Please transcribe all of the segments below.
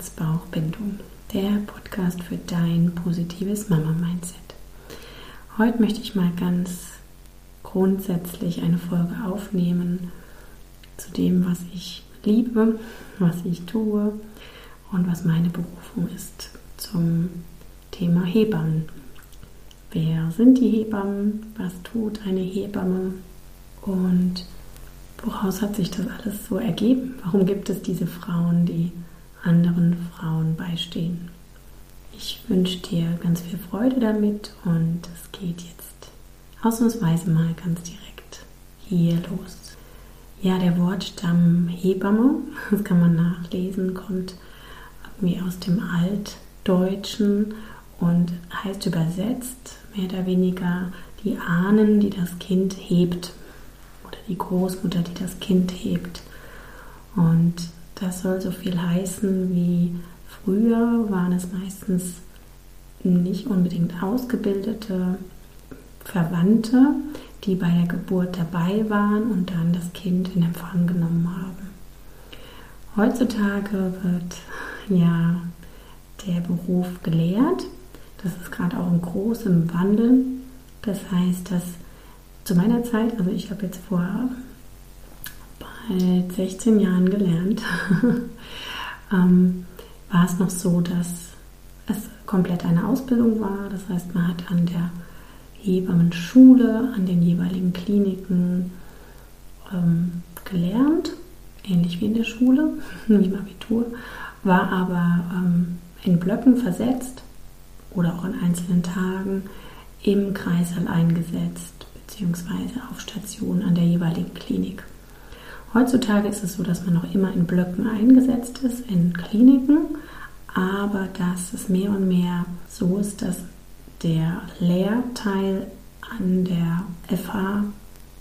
Herz-Bauch-Bindung, der Podcast für dein positives Mama-Mindset. Heute möchte ich mal ganz grundsätzlich eine Folge aufnehmen zu dem, was ich liebe, was ich tue und was meine Berufung ist zum Thema Hebammen. Wer sind die Hebammen? Was tut eine Hebamme? Und woraus hat sich das alles so ergeben? Warum gibt es diese Frauen, die anderen Frauen beistehen? Ich wünsche dir ganz viel Freude damit und es geht jetzt ausnahmsweise mal ganz direkt hier los. Ja, der Wortstamm Hebamme, das kann man nachlesen, kommt irgendwie aus dem Altdeutschen und heißt übersetzt mehr oder weniger die Ahnen, die das Kind hebt oder die Großmutter, die das Kind hebt. Und das soll so viel heißen wie früher waren es meistens nicht unbedingt ausgebildete Verwandte, die bei der Geburt dabei waren und dann das Kind in Empfang genommen haben. Heutzutage wird ja der Beruf gelehrt. Das ist gerade auch in großem Wandel. Das heißt, dass zu meiner Zeit, also ich habe jetzt vor bald 16 Jahren gelernt, ähm, war es noch so, dass es komplett eine Ausbildung war. Das heißt, man hat an der Hebammenschule, an den jeweiligen Kliniken ähm, gelernt, ähnlich wie in der Schule, wie im Abitur, war aber ähm, in Blöcken versetzt oder auch an einzelnen Tagen im Kreißsaal eingesetzt, beziehungsweise auf Station an der jeweiligen Klinik. Heutzutage ist es so, dass man noch immer in Blöcken eingesetzt ist, in Kliniken, aber dass es mehr und mehr so ist, dass der Lehrteil an der FH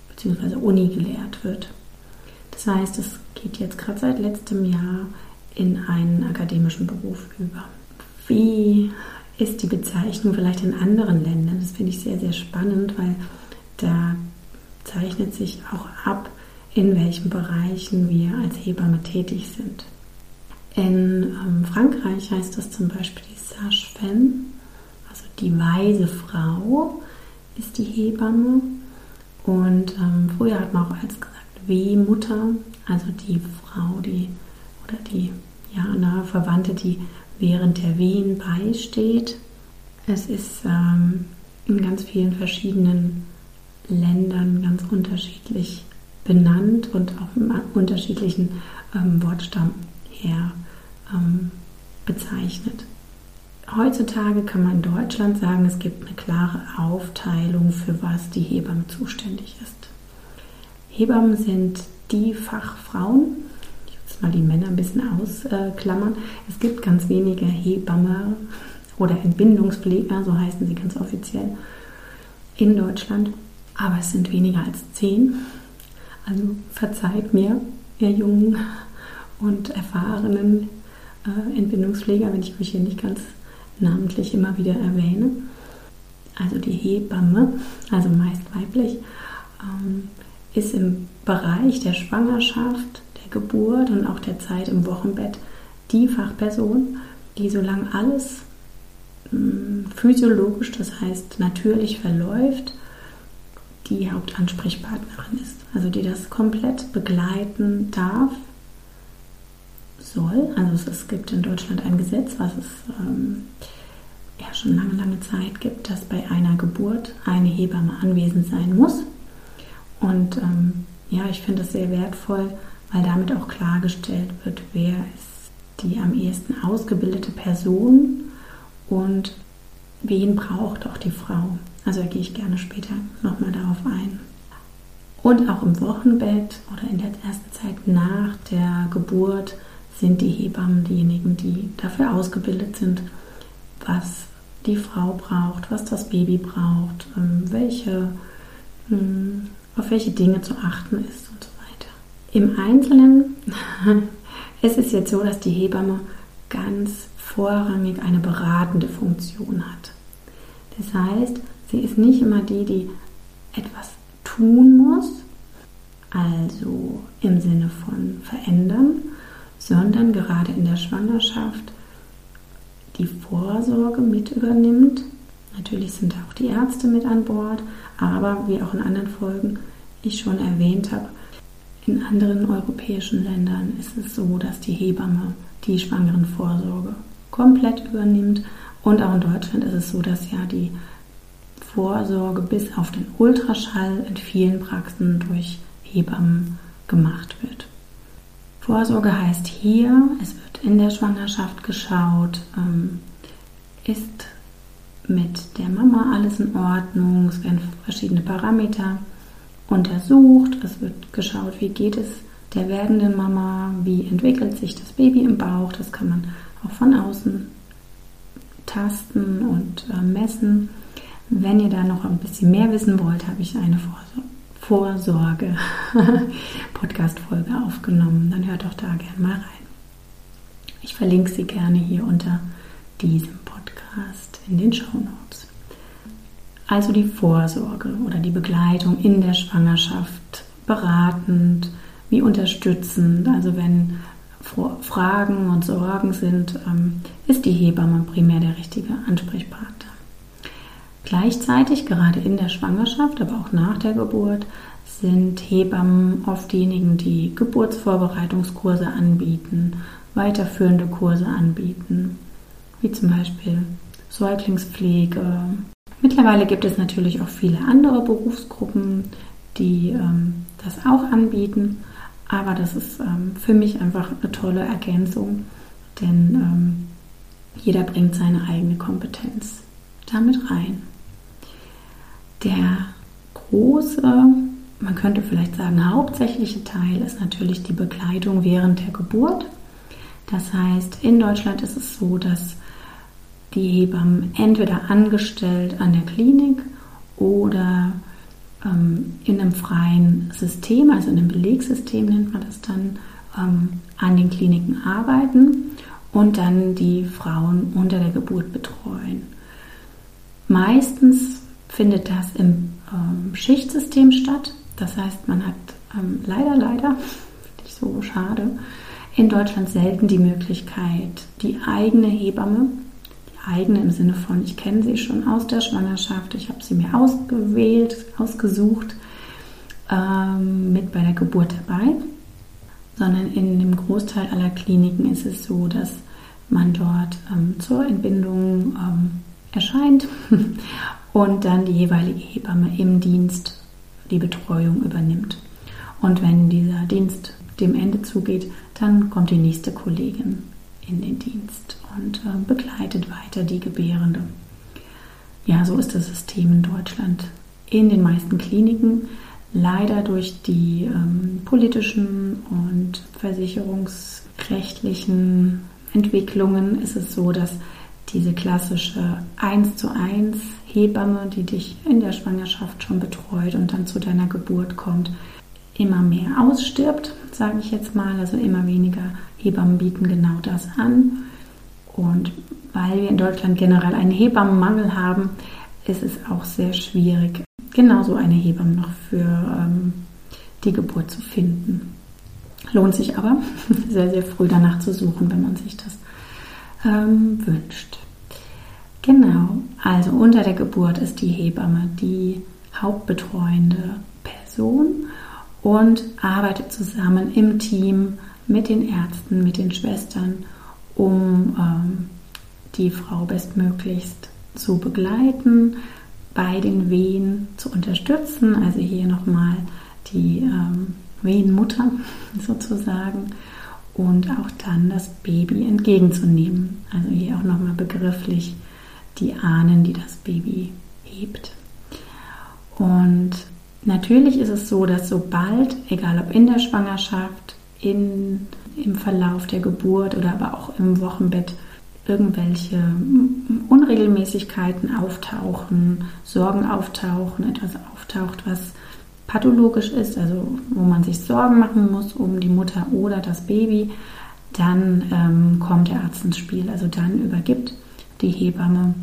bzw. Uni gelehrt wird. Das heißt, es geht jetzt gerade seit letztem Jahr in einen akademischen Beruf über. Wie ist die Bezeichnung vielleicht in anderen Ländern? Das finde ich sehr, sehr spannend, weil da zeichnet sich auch ab, in welchen Bereichen wir als Hebamme tätig sind. In ähm, Frankreich heißt das zum Beispiel die Sage-Femme, also die weise Frau ist die Hebamme. Und ähm, früher hat man auch als gesagt Wehmutter, also die Frau, die oder die ja, nahe Verwandte, die während der Wehen beisteht. Es ist ähm, in ganz vielen verschiedenen Ländern ganz unterschiedlich benannt und auch im unterschiedlichen ähm, Wortstamm her ähm, bezeichnet. Heutzutage kann man in Deutschland sagen, es gibt eine klare Aufteilung, für was die Hebamme zuständig ist. Hebammen sind die Fachfrauen, ich jetzt mal die Männer ein bisschen ausklammern. Es gibt ganz wenige Hebamme oder Entbindungspfleger, so heißen sie ganz offiziell, in Deutschland, aber es sind weniger als zehn. Also verzeiht mir, ihr jungen und erfahrenen äh, Entbindungspfleger, wenn ich euch hier nicht ganz namentlich immer wieder erwähne. Also die Hebamme, also meist weiblich, ähm, ist im Bereich der Schwangerschaft, der Geburt und auch der Zeit im Wochenbett die Fachperson, die solange alles mh, mm, physiologisch, das heißt natürlich verläuft, die Hauptansprechpartnerin ist, also die das komplett begleiten darf, soll. Also es, gibt in Deutschland ein Gesetz, was es ähm, ja schon lange, lange Zeit gibt, dass bei einer Geburt eine Hebamme anwesend sein muss. Und ähm, ja, ich finde das sehr wertvoll, weil damit auch klargestellt wird, wer ist die am ehesten ausgebildete Person und wen braucht auch die Frau. Also da gehe ich gerne später nochmal darauf ein. Und auch im Wochenbett oder in der ersten Zeit nach der Geburt sind die Hebammen diejenigen, die dafür ausgebildet sind, was die Frau braucht, was das Baby braucht, ähm, welche, hm, auf welche Dinge zu achten ist und so weiter. Im Einzelnen es ist jetzt so, dass die Hebamme ganz vorrangig eine beratende Funktion hat. Das heißt, Sie ist nicht immer die, die etwas tun muss, also im Sinne von verändern, sondern gerade in der Schwangerschaft die Vorsorge mit übernimmt. Natürlich sind auch die Ärzte mit an Bord, aber wie auch in anderen Folgen ich schon erwähnt habe, in anderen europäischen Ländern ist es so, dass die Hebamme die Schwangerenvorsorge komplett übernimmt. Und auch in Deutschland ist es so, dass ja die Vorsorge bis auf den Ultraschall in vielen Praxen durch Hebammen gemacht wird. Vorsorge heißt hier, es wird in der Schwangerschaft geschaut, ähm, ist mit der Mama alles in Ordnung, es werden verschiedene Parameter untersucht, es wird geschaut, wie geht es der werdenden Mama, wie entwickelt sich das Baby im Bauch, das kann man auch von außen tasten und äh, messen. Wenn ihr da noch ein bisschen mehr wissen wollt, habe ich eine Vorsorge Podcast-Folge aufgenommen. Dann hört doch da gerne mal rein. Ich verlinke sie gerne hier unter diesem Podcast in den Show Notes. Also die Vorsorge oder die Begleitung in der Schwangerschaft, beratend, wie unterstützend. Also wenn Fragen und Sorgen sind, ähm, ist die Hebamme primär der richtige Ansprechpartner. Gleichzeitig, gerade in der Schwangerschaft, aber auch nach der Geburt, sind Hebammen oft diejenigen, die Geburtsvorbereitungskurse anbieten, weiterführende Kurse anbieten, wie zum Beispiel Säuglingspflege. Mittlerweile gibt es natürlich auch viele andere Berufsgruppen, die ähm, das auch anbieten, aber das ist ähm, für mich einfach eine tolle Ergänzung, denn ähm, jeder bringt seine eigene Kompetenz damit rein. Der große, man könnte vielleicht sagen hauptsächliche Teil ist natürlich die Begleitung während der Geburt. Das heißt, in Deutschland ist es so, dass die Hebammen entweder angestellt an der Klinik oder ähm, in einem freien System, also in einem Belegsystem nennt man das dann, ähm, an den Kliniken arbeiten und dann die Frauen unter der Geburt betreuen. Meistens findet das im ähm, Schichtsystem statt. Das heißt, man hat ähm, leider, leider, finde ich so schade, in Deutschland selten die Möglichkeit, die eigene Hebamme, die eigene im Sinne von, ich kenne sie schon aus der Schwangerschaft, ich habe sie mir ausgewählt, ausgesucht, ähm, mit bei der Geburt dabei, sondern in dem Großteil aller Kliniken ist es so, dass man dort ähm, zur Entbindung ähm, erscheint und dann die jeweilige Hebamme im Dienst die Betreuung übernimmt. Und wenn dieser Dienst dem Ende zugeht, dann kommt die nächste Kollegin in den Dienst und äh, begleitet weiter die Gebärende. Ja, so ist das System in Deutschland. In den meisten Kliniken leider durch die ähm, politischen und versicherungsrechtlichen Entwicklungen ist es so, dass diese klassische 1 zu 1 Hebamme, die dich in der Schwangerschaft schon betreut und dann zu deiner Geburt kommt, immer mehr ausstirbt, sage ich jetzt mal. Also immer weniger Hebammen bieten genau das an. Und weil wir in Deutschland generell einen Hebammenmangel haben, ist es auch sehr schwierig, genauso eine Hebamme noch für ähm, die Geburt zu finden. Lohnt sich aber sehr, sehr früh danach zu suchen, wenn man sich das ähm, wünscht. Genau, also unter der Geburt ist die Hebamme die hauptbetreuende Person und arbeitet zusammen im Team mit den Ärzten, mit den Schwestern, um ähm, die Frau bestmöglichst zu begleiten, bei den Wehen zu unterstützen. Also hier nochmal die ähm, Wehenmutter sozusagen und auch dann das Baby entgegenzunehmen. Also hier auch nochmal begrifflich die Ahnen, die das Baby hebt. Und natürlich ist es so, dass sobald, egal ob in der Schwangerschaft, in, im Verlauf der Geburt oder aber auch im Wochenbett, irgendwelche Unregelmäßigkeiten auftauchen, Sorgen auftauchen, etwas auftaucht, was pathologisch ist, also wo man sich Sorgen machen muss um die Mutter oder das Baby, dann ähm, kommt der Arzt ins Spiel. Also dann übergibt die Hebamme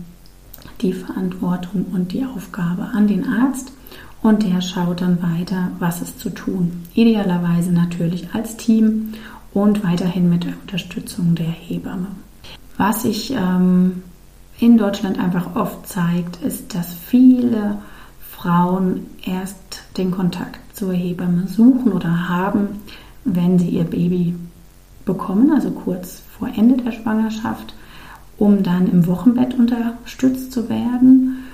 die Verantwortung und die Aufgabe an den Arzt und der schaut dann weiter, was ist zu tun. Idealerweise natürlich als Team und weiterhin mit der Unterstützung der Hebamme. Was sich ähm, in Deutschland einfach oft zeigt, ist, dass viele Frauen erst den Kontakt zur Hebamme suchen oder haben, wenn sie ihr Baby bekommen, also kurz vor Ende der Schwangerschaft, um dann im Wochenbett unterstützt zu werden.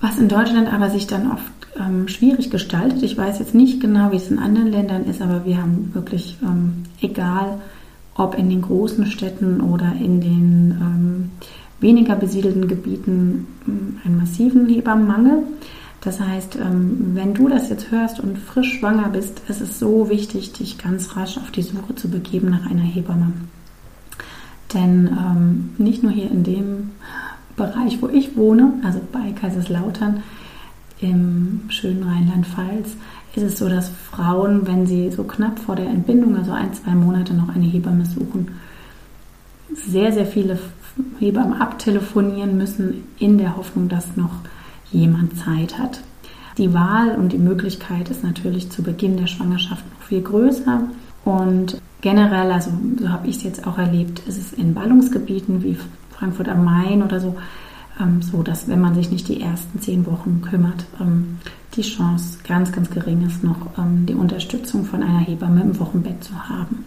Was in Deutschland aber sich dann oft ähm, schwierig gestaltet. Ich weiß jetzt nicht genau, wie es in anderen Ländern ist, aber wir haben wirklich, ähm, egal ob in den großen Städten oder in den ähm, weniger besiedelten Gebieten, ähm, einen massiven Hebammenmangel. Das heißt, ähm, wenn du das jetzt hörst und frisch schwanger bist, ist es so wichtig, dich ganz rasch auf die Suche zu begeben nach einer Hebamme. Denn ähm, nicht nur hier in dem Bereich, wo ich wohne, also bei Kaiserslautern, im schönen Rheinland-Pfalz ist es so, dass Frauen, wenn sie so knapp vor der Entbindung, also ein, zwei Monate noch eine Hebamme suchen, sehr, sehr viele Hebammen abtelefonieren müssen, in der Hoffnung, dass noch jemand Zeit hat. Die Wahl und die Möglichkeit ist natürlich zu Beginn der Schwangerschaft noch viel größer. Und generell, also so habe ich es jetzt auch erlebt, ist es in Ballungsgebieten wie Frankfurt am Main oder so, ähm, so dass wenn man sich nicht die ersten zehn Wochen kümmert, ähm, die Chance ganz, ganz gering ist, noch ähm, die Unterstützung von einer Hebamme im Wochenbett zu haben.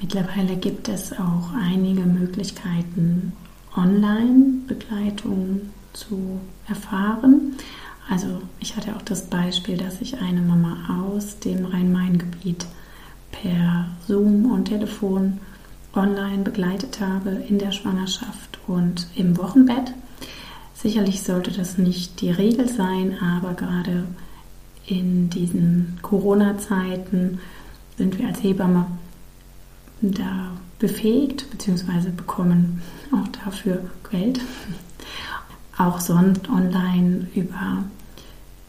Mittlerweile gibt es auch einige Möglichkeiten, Online-Begleitung zu erfahren. Also ich hatte auch das Beispiel, dass ich eine Mama aus dem Rhein-Main-Gebiet per Zoom und Telefon online begleitet habe in der Schwangerschaft und im Wochenbett. Sicherlich sollte das nicht die Regel sein, aber gerade in diesen Corona-Zeiten sind wir als Hebamme da befähigt bzw. bekommen auch dafür Geld. Auch sonst online über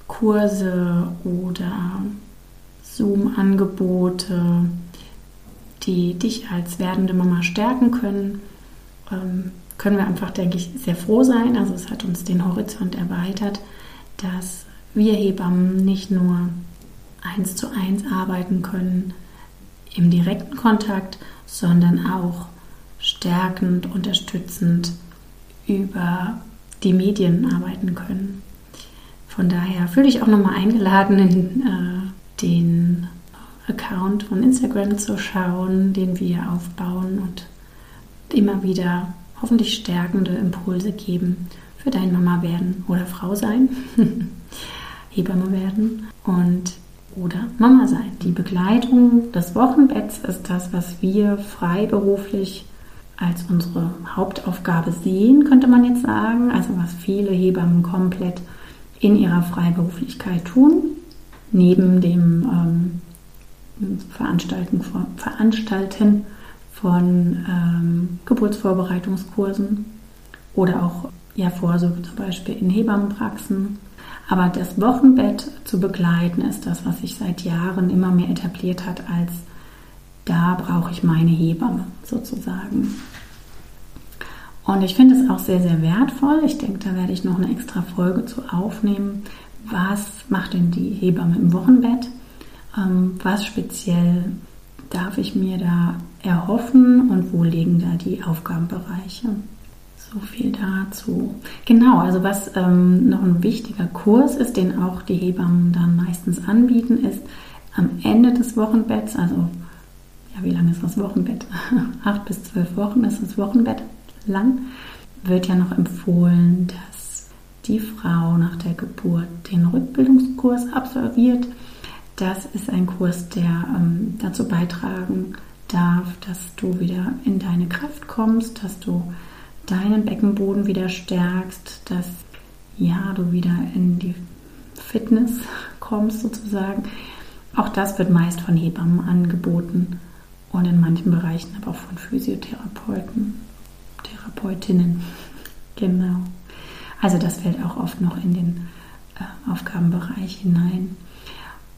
Kurse oder Zoom-Angebote, die dich als werdende Mama stärken können. Ähm, können wir einfach, denke ich, sehr froh sein. Also es hat uns den Horizont erweitert, dass wir Hebammen nicht nur eins zu eins arbeiten können im direkten Kontakt, sondern auch stärkend, unterstützend über die Medien arbeiten können. Von daher fühle ich auch nochmal eingeladen, in äh, den Account von Instagram zu schauen, den wir aufbauen und immer wieder hoffentlich stärkende Impulse geben für dein Mama werden oder Frau sein, Hebamme werden und oder Mama sein. Die Begleitung des Wochenbetts ist das, was wir freiberuflich als unsere Hauptaufgabe sehen, könnte man jetzt sagen. Also was viele Hebammen komplett in ihrer Freiberuflichkeit tun, neben dem ähm, Veranstalten, Veranstalten von ähm, Geburtsvorbereitungskursen oder auch ja, Vorsorge zum Beispiel in Hebammenpraxen. Aber das Wochenbett zu begleiten ist das, was sich seit Jahren immer mehr etabliert hat als da brauche ich meine Hebamme sozusagen. Und ich finde es auch sehr, sehr wertvoll. Ich denke, da werde ich noch eine extra Folge zu aufnehmen. Was macht denn die Hebamme im Wochenbett? Ähm, was speziell darf ich mir da erhoffen und wo liegen da die Aufgabenbereiche? So viel dazu. Genau, also was ähm, noch ein wichtiger Kurs ist, den auch die Hebammen dann meistens anbieten, ist am Ende des Wochenbetts, also ja, wie lange ist das Wochenbett? Acht bis zwölf Wochen ist das Wochenbett lang, wird ja noch empfohlen, dass die Frau nach der Geburt den Rückbildungskurs absolviert das ist ein Kurs, der ähm, dazu beitragen darf, dass du wieder in deine Kraft kommst, dass du deinen Beckenboden wieder stärkst, dass ja, du wieder in die Fitness kommst sozusagen. Auch das wird meist von Hebammen angeboten und in manchen Bereichen aber auch von Physiotherapeuten, Therapeutinnen. Genau. Also das fällt auch oft noch in den äh, Aufgabenbereich hinein.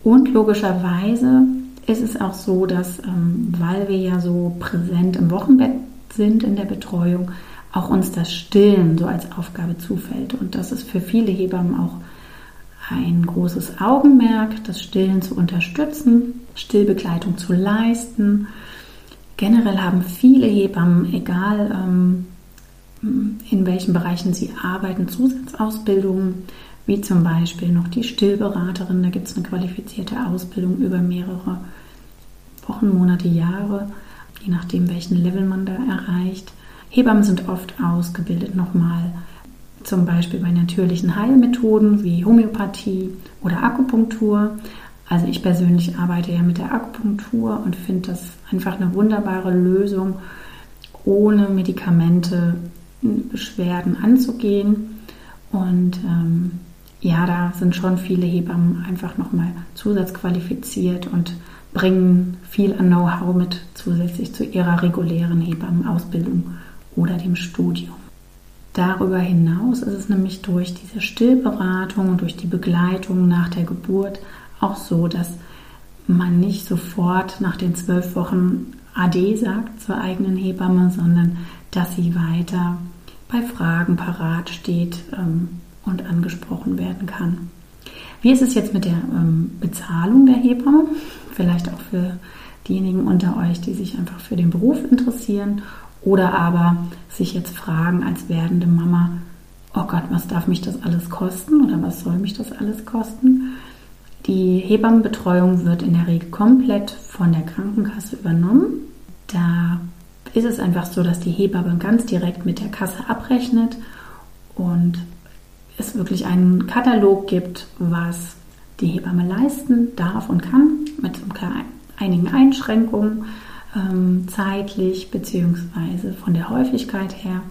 Und logischerweise ist es auch so, dass, ähm, weil wir ja so präsent im Wochenbett sind in der Betreuung, auch uns das Stillen so als Aufgabe zufällt. Und das ist für viele Hebammen auch ein großes Augenmerk, das Stillen zu unterstützen, Stillbegleitung zu leisten. Generell haben viele Hebammen, egal ähm, in welchen Bereichen sie arbeiten, Zusatzausbildungen, wie zum Beispiel noch die Stillberaterin. Da gibt es eine qualifizierte Ausbildung über mehrere Wochen, Monate, Jahre, je nachdem, welchen Level man da erreicht. Hebammen sind oft ausgebildet nochmal, zum Beispiel bei natürlichen Heilmethoden wie Homöopathie oder Akupunktur. Also ich persönlich arbeite ja mit der Akupunktur und finde das einfach eine wunderbare Lösung, ohne Medikamente Beschwerden anzugehen. Und ähm, ja, da sind schon viele Hebammen einfach nochmal zusatzqualifiziert und bringen viel an Know-how mit zusätzlich zu ihrer regulären Hebammenausbildung oder dem Studium. Darüber hinaus ist es nämlich durch diese Stillberatung und durch die Begleitung nach der Geburt auch so, dass man nicht sofort nach den zwölf Wochen AD sagt zur eigenen Hebamme, sondern dass sie weiter bei Fragen parat steht ähm, und angesprochen werden kann. Wie ist es jetzt mit der ähm, Bezahlung der Hebamme? Vielleicht auch für diejenigen unter euch, die sich einfach für den Beruf interessieren oder aber sich jetzt fragen als werdende Mama, oh Gott, was darf mich das alles kosten oder was soll mich das alles kosten? Die Hebammenbetreuung wird in der Regel komplett von der Krankenkasse übernommen. Da ist es einfach so, dass die Hebamme ganz direkt mit der Kasse abrechnet und es wirklich einen Katalog gibt, was die Hebamme leisten darf und kann, mit einigen Einschränkungen ähm, zeitlich bzw. von der Häufigkeit her.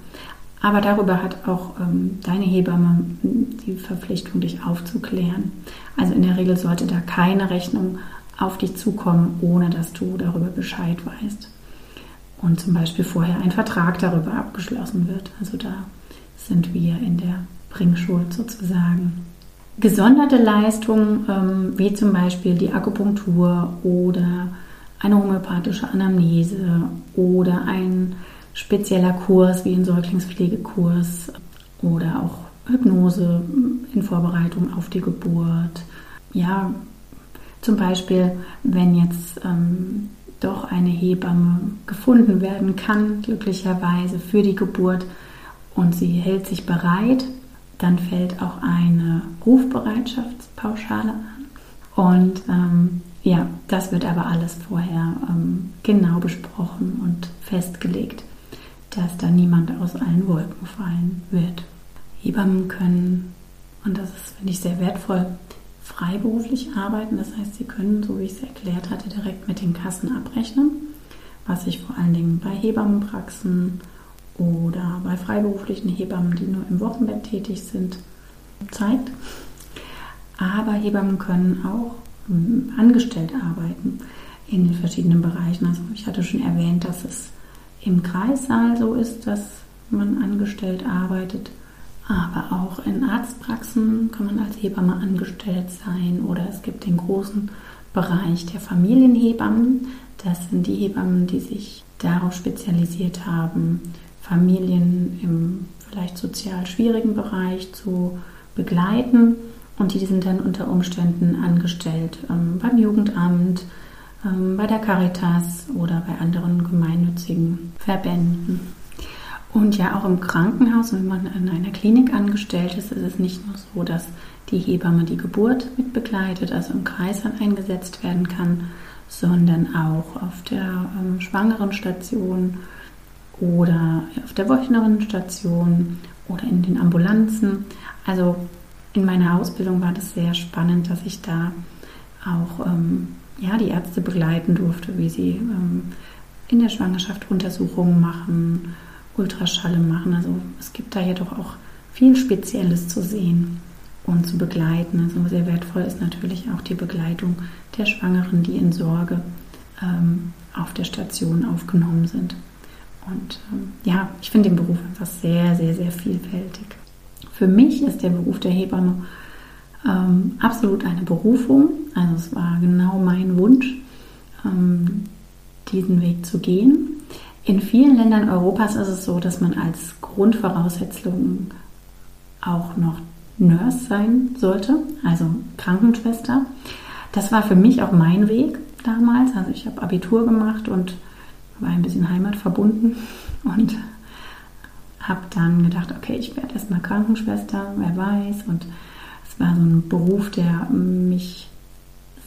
Aber darüber hat auch ähm, deine Hebamme die Verpflichtung, dich aufzuklären. Also in der Regel sollte da keine Rechnung auf dich zukommen, ohne dass du darüber Bescheid weißt und zum Beispiel vorher ein Vertrag darüber abgeschlossen wird. Also da sind wir in der Bringschuld sozusagen. Gesonderte Leistungen ähm, wie zum Beispiel die Akupunktur oder eine homöopathische Anamnese oder ein spezieller Kurs wie ein Säuglingspflegekurs oder auch Hypnose in Vorbereitung auf die Geburt. Ja, zum Beispiel, wenn jetzt ähm, doch eine Hebamme gefunden werden kann, glücklicherweise für die Geburt, und sie hält sich bereit, dann fällt auch eine Rufbereitschaftspauschale an. Und ähm, ja, das wird aber alles vorher ähm, genau besprochen und festgelegt, dass da niemand aus allen Wolken fallen wird. Hebammen können, und das ist, finde ich, sehr wertvoll, freiberuflich arbeiten. Das heißt, sie können, so wie ich es erklärt hatte, direkt mit den Kassen abrechnen, was sich vor allen Dingen bei Hebammenpraxen oder bei freiberuflichen Hebammen, die nur im Wochenbett tätig sind, zeigt. Aber Hebammen können auch hm, angestellt arbeiten in den verschiedenen Bereichen. Also ich hatte schon erwähnt, dass es im Kreissaal so ist, dass man angestellt arbeitet. Aber auch in Arztpraxen kann man als Hebamme angestellt sein oder es gibt den großen Bereich der Familienhebammen. Das sind die Hebammen, die sich darauf spezialisiert haben, Familien im vielleicht sozial schwierigen Bereich zu begleiten. Und die sind dann unter Umständen angestellt ähm, beim Jugendamt, bei der Caritas oder bei anderen gemeinnützigen Verbänden. Und ja, auch im Krankenhaus, wenn man in einer Klinik angestellt ist, ist es nicht nur so, dass die Hebamme die Geburt mit begleitet, also im Kreissaal eingesetzt werden kann, sondern auch auf der ähm, Schwangerenstation oder auf der Wöchnerinnenstation oder in den Ambulanzen. Also in meiner Ausbildung war das sehr spannend, dass ich da auch ähm, ja, die Ärzte begleiten durfte, wie sie ähm, in der Schwangerschaft Untersuchungen machen Ultraschalle machen. Also es gibt da jedoch auch viel Spezielles zu sehen und zu begleiten. Also sehr wertvoll ist natürlich auch die Begleitung der Schwangeren, die in Sorge ähm, auf der Station aufgenommen sind. Und ähm, ja, ich finde den Beruf einfach sehr, sehr, sehr vielfältig. Für mich ist der Beruf der Hebamme ähm, absolut eine Berufung. Also es war genau mein Wunsch, ähm, diesen Weg zu gehen. In vielen Ländern Europas ist es so, dass man als Grundvoraussetzung auch noch Nurse sein sollte, also Krankenschwester. Das war für mich auch mein Weg damals. Also ich habe Abitur gemacht und war ein bisschen heimatverbunden und habe dann gedacht, okay, ich werde erstmal Krankenschwester, wer weiß. Und es war so ein Beruf, der mich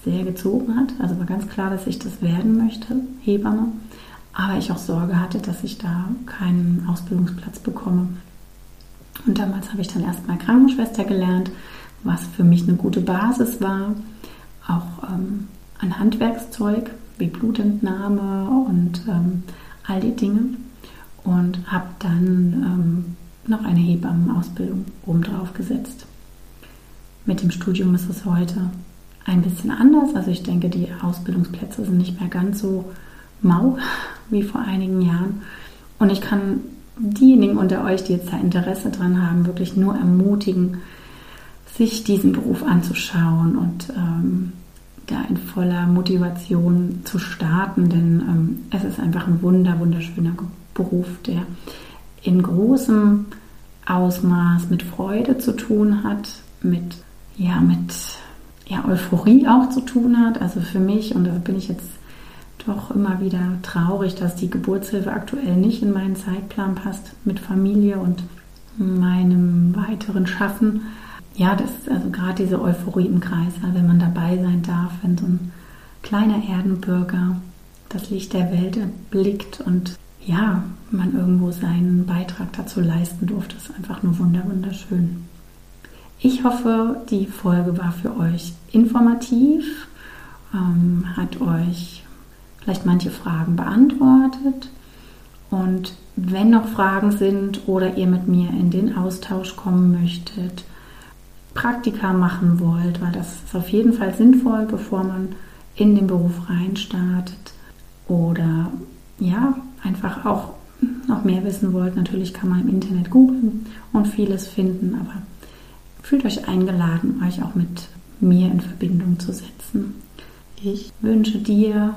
sehr gezogen hat. Also war ganz klar, dass ich das werden möchte, Hebamme. Aber ich auch Sorge hatte, dass ich da keinen Ausbildungsplatz bekomme. Und damals habe ich dann erstmal Krankenschwester gelernt, was für mich eine gute Basis war. Auch ähm, ein Handwerkszeug wie Blutentnahme und ähm, all die Dinge. Und habe dann ähm, noch eine Hebammenausbildung obendrauf gesetzt. Mit dem Studium ist es heute ein bisschen anders. Also ich denke, die Ausbildungsplätze sind nicht mehr ganz so mau wie vor einigen Jahren. Und ich kann diejenigen unter euch, die jetzt da Interesse dran haben, wirklich nur ermutigen, sich diesen Beruf anzuschauen und ähm, da in voller Motivation zu starten, denn ähm, es ist einfach ein wunder, wunderschöner Beruf, der in großem Ausmaß mit Freude zu tun hat, mit, ja, mit ja, Euphorie auch zu tun hat. Also für mich, und da bin ich jetzt doch immer wieder traurig, dass die Geburtshilfe aktuell nicht in meinen Zeitplan passt mit Familie und meinem weiteren Schaffen. Ja, das ist also gerade diese Euphorie im Kreis, wenn man dabei sein darf, wenn so ein kleiner Erdenbürger das Licht der Welt erblickt und ja, man irgendwo seinen Beitrag dazu leisten durfte, ist einfach nur wunderschön. Ich hoffe, die Folge war für euch informativ, ähm, hat euch vielleicht manche Fragen beantwortet. Und wenn noch Fragen sind oder ihr mit mir in den Austausch kommen möchtet, Praktika machen wollt, weil das ist auf jeden Fall sinnvoll, bevor man in den Beruf reinstartet. Oder ja, einfach auch noch mehr wissen wollt, natürlich kann man im Internet googeln und vieles finden, aber fühlt euch eingeladen, euch auch mit mir in Verbindung zu setzen. Ich wünsche dir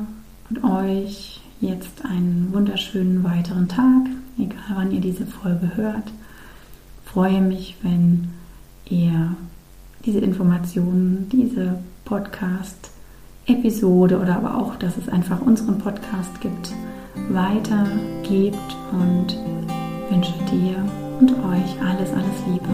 und euch jetzt einen wunderschönen weiteren Tag, egal wann ihr diese Folge hört. freue mich, wenn ihr diese Informationen, diese Podcast-Episode oder aber auch, dass es einfach unseren Podcast gibt, weitergebt und wünsche dir und euch alles, alles Liebe.